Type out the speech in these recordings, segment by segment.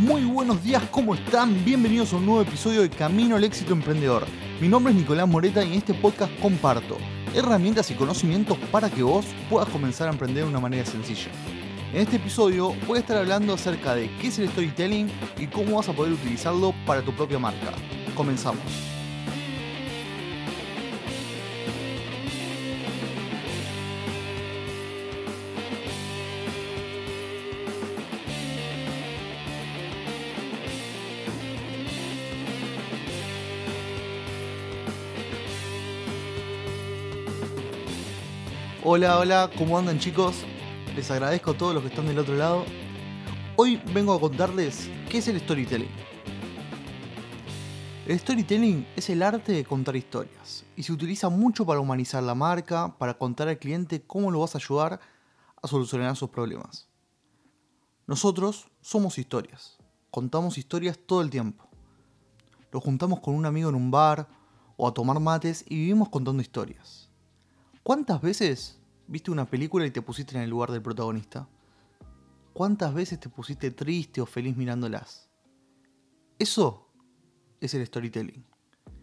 Muy buenos días, ¿cómo están? Bienvenidos a un nuevo episodio de Camino al Éxito Emprendedor. Mi nombre es Nicolás Moreta y en este podcast comparto herramientas y conocimientos para que vos puedas comenzar a emprender de una manera sencilla. En este episodio voy a estar hablando acerca de qué es el storytelling y cómo vas a poder utilizarlo para tu propia marca. Comenzamos. Hola, hola, ¿cómo andan chicos? Les agradezco a todos los que están del otro lado. Hoy vengo a contarles qué es el storytelling. El storytelling es el arte de contar historias y se utiliza mucho para humanizar la marca, para contar al cliente cómo lo vas a ayudar a solucionar sus problemas. Nosotros somos historias, contamos historias todo el tiempo. Nos juntamos con un amigo en un bar o a tomar mates y vivimos contando historias. ¿Cuántas veces viste una película y te pusiste en el lugar del protagonista? ¿Cuántas veces te pusiste triste o feliz mirándolas? Eso es el storytelling.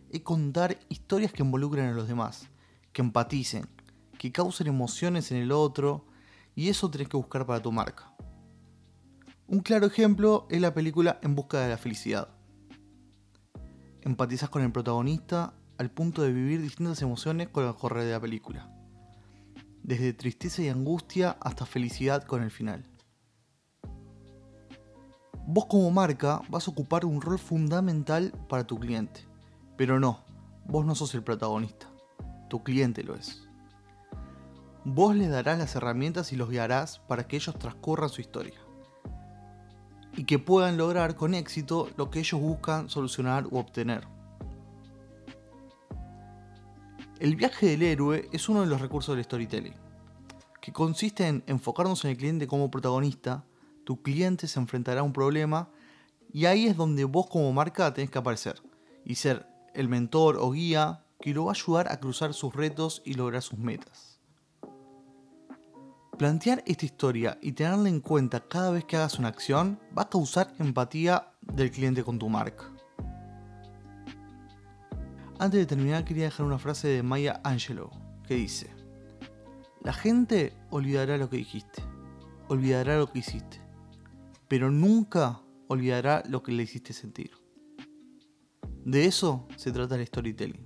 Es contar historias que involucren a los demás, que empaticen, que causen emociones en el otro, y eso tenés que buscar para tu marca. Un claro ejemplo es la película En busca de la felicidad. Empatizas con el protagonista al punto de vivir distintas emociones con el correr de la película desde tristeza y angustia hasta felicidad con el final. Vos como marca vas a ocupar un rol fundamental para tu cliente, pero no, vos no sos el protagonista, tu cliente lo es. Vos les darás las herramientas y los guiarás para que ellos transcurran su historia y que puedan lograr con éxito lo que ellos buscan solucionar u obtener. El viaje del héroe es uno de los recursos del storytelling, que consiste en enfocarnos en el cliente como protagonista, tu cliente se enfrentará a un problema y ahí es donde vos como marca tenés que aparecer y ser el mentor o guía que lo va a ayudar a cruzar sus retos y lograr sus metas. Plantear esta historia y tenerla en cuenta cada vez que hagas una acción va a causar empatía del cliente con tu marca. Antes de terminar quería dejar una frase de Maya Angelou que dice, la gente olvidará lo que dijiste, olvidará lo que hiciste, pero nunca olvidará lo que le hiciste sentir. De eso se trata el storytelling,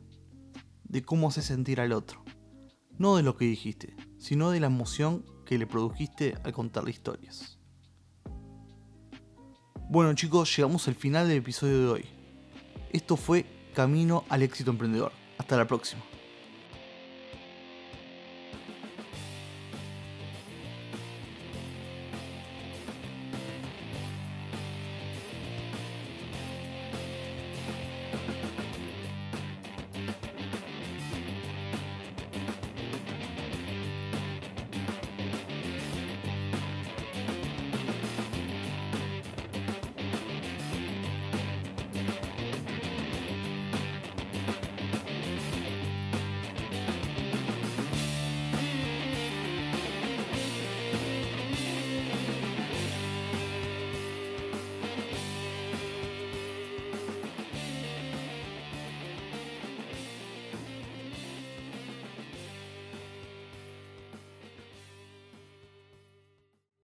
de cómo hace sentir al otro, no de lo que dijiste, sino de la emoción que le produjiste al contarle historias. Bueno chicos, llegamos al final del episodio de hoy. Esto fue Camino al éxito emprendedor. Hasta la próxima.